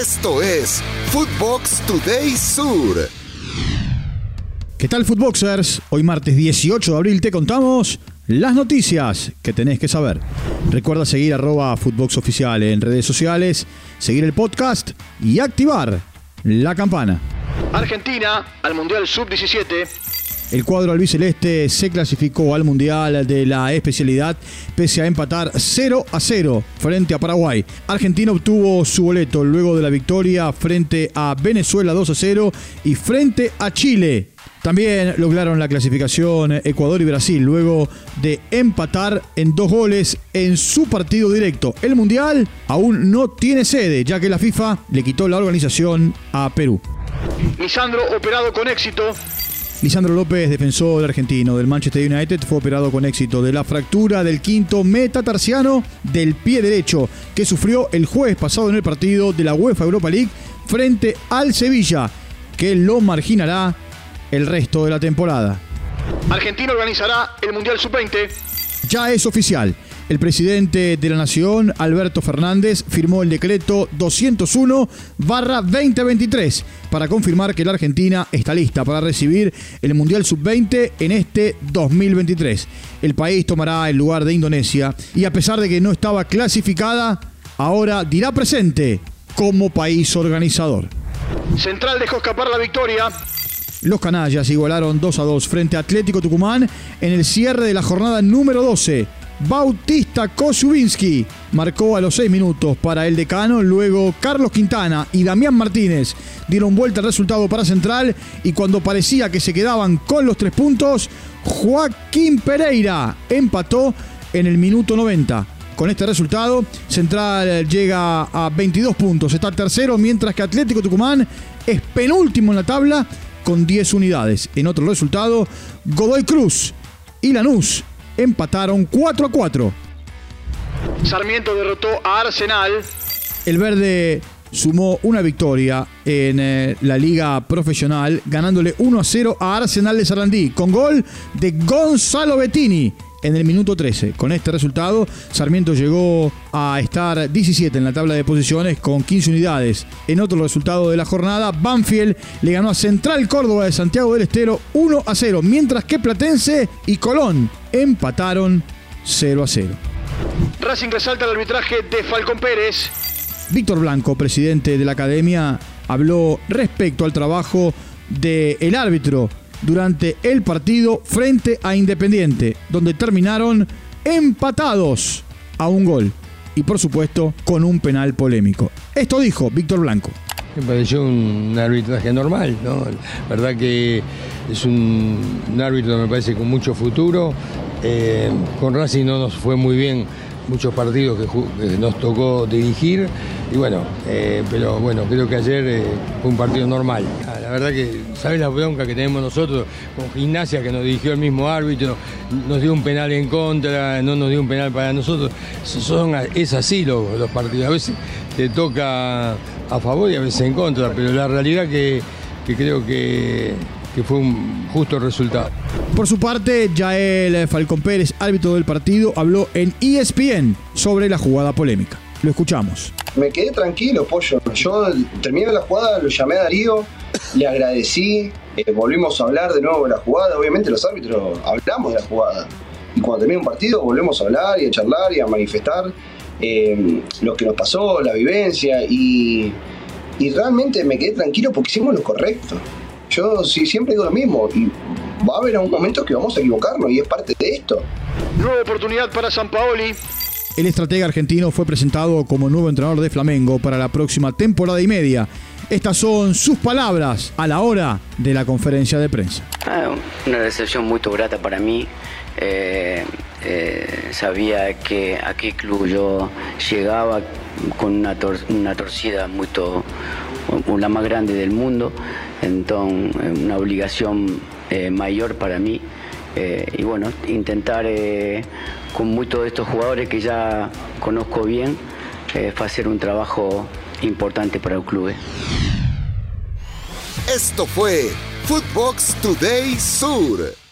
Esto es Footbox Today Sur. ¿Qué tal, Footboxers? Hoy martes 18 de abril te contamos las noticias que tenés que saber. Recuerda seguir arroba Footbox Oficial en redes sociales, seguir el podcast y activar la campana. Argentina al Mundial Sub-17 El cuadro albiceleste se clasificó al Mundial de la especialidad pese a empatar 0 a 0 frente a Paraguay. Argentina obtuvo su boleto luego de la victoria frente a Venezuela 2 a 0 y frente a Chile. También lograron la clasificación Ecuador y Brasil luego de empatar en dos goles en su partido directo. El Mundial aún no tiene sede ya que la FIFA le quitó la organización a Perú. Lisandro operado con éxito. Lisandro López, defensor argentino del Manchester United, fue operado con éxito de la fractura del quinto metatarsiano del pie derecho que sufrió el jueves pasado en el partido de la UEFA Europa League frente al Sevilla, que lo marginará el resto de la temporada. Argentina organizará el Mundial Sub-20. Ya es oficial. El presidente de la Nación, Alberto Fernández, firmó el decreto 201-2023 para confirmar que la Argentina está lista para recibir el Mundial Sub-20 en este 2023. El país tomará el lugar de Indonesia y a pesar de que no estaba clasificada, ahora dirá presente como país organizador. Central dejó escapar la victoria. Los canallas igualaron 2 a 2 frente a Atlético Tucumán en el cierre de la jornada número 12. Bautista Kosubinski marcó a los 6 minutos para el decano, luego Carlos Quintana y Damián Martínez dieron vuelta al resultado para Central y cuando parecía que se quedaban con los tres puntos, Joaquín Pereira empató en el minuto 90. Con este resultado, Central llega a 22 puntos, está tercero, mientras que Atlético Tucumán es penúltimo en la tabla con 10 unidades. En otro resultado, Godoy Cruz y Lanús empataron 4 a 4. Sarmiento derrotó a Arsenal. El verde sumó una victoria en eh, la liga profesional, ganándole 1 a 0 a Arsenal de Sarandí, con gol de Gonzalo Bettini en el minuto 13. Con este resultado, Sarmiento llegó a estar 17 en la tabla de posiciones con 15 unidades. En otro resultado de la jornada, Banfield le ganó a Central Córdoba de Santiago del Estero 1 a 0, mientras que Platense y Colón empataron 0 a 0. Racing resalta el arbitraje de Falcón Pérez. Víctor Blanco, presidente de la academia, habló respecto al trabajo del árbitro durante el partido frente a Independiente, donde terminaron empatados a un gol y por supuesto con un penal polémico. Esto dijo Víctor Blanco. Me pareció un arbitraje normal, ¿no? La verdad que es un, árbitro, me parece, con mucho futuro. Eh, con Racing no nos fue muy bien muchos partidos que nos tocó dirigir. Y bueno, eh, pero bueno, creo que ayer eh, fue un partido normal. La verdad que, ¿sabes la bronca que tenemos nosotros con gimnasia que nos dirigió el mismo árbitro? Nos dio un penal en contra, no nos dio un penal para nosotros. Son, es así los, los partidos. A veces te toca a favor y a veces en contra, pero la realidad que, que creo que, que fue un justo resultado. Por su parte, Yael Falcón Pérez, árbitro del partido, habló en ESPN sobre la jugada polémica. Lo escuchamos. Me quedé tranquilo, pollo. Yo terminé la jugada, lo llamé a Darío, le agradecí, eh, volvimos a hablar de nuevo de la jugada. Obviamente los árbitros hablamos de la jugada. Y cuando termine un partido volvemos a hablar y a charlar y a manifestar eh, lo que nos pasó, la vivencia. Y, y realmente me quedé tranquilo porque hicimos lo correcto. Yo sí, siempre digo lo mismo. Y va a haber algún momento que vamos a equivocarnos y es parte de esto. Nueva oportunidad para San Paoli. El estratega argentino fue presentado como nuevo entrenador de Flamengo para la próxima temporada y media. Estas son sus palabras a la hora de la conferencia de prensa. Ah, una recepción muy grata para mí. Eh, eh, sabía que a qué club yo llegaba con una, tor- una torcida muy la más grande del mundo, entonces una obligación eh, mayor para mí. Eh, y bueno, intentar eh, con muchos de estos jugadores que ya conozco bien, eh, hacer un trabajo importante para el club. Esto fue Footbox Today Sur.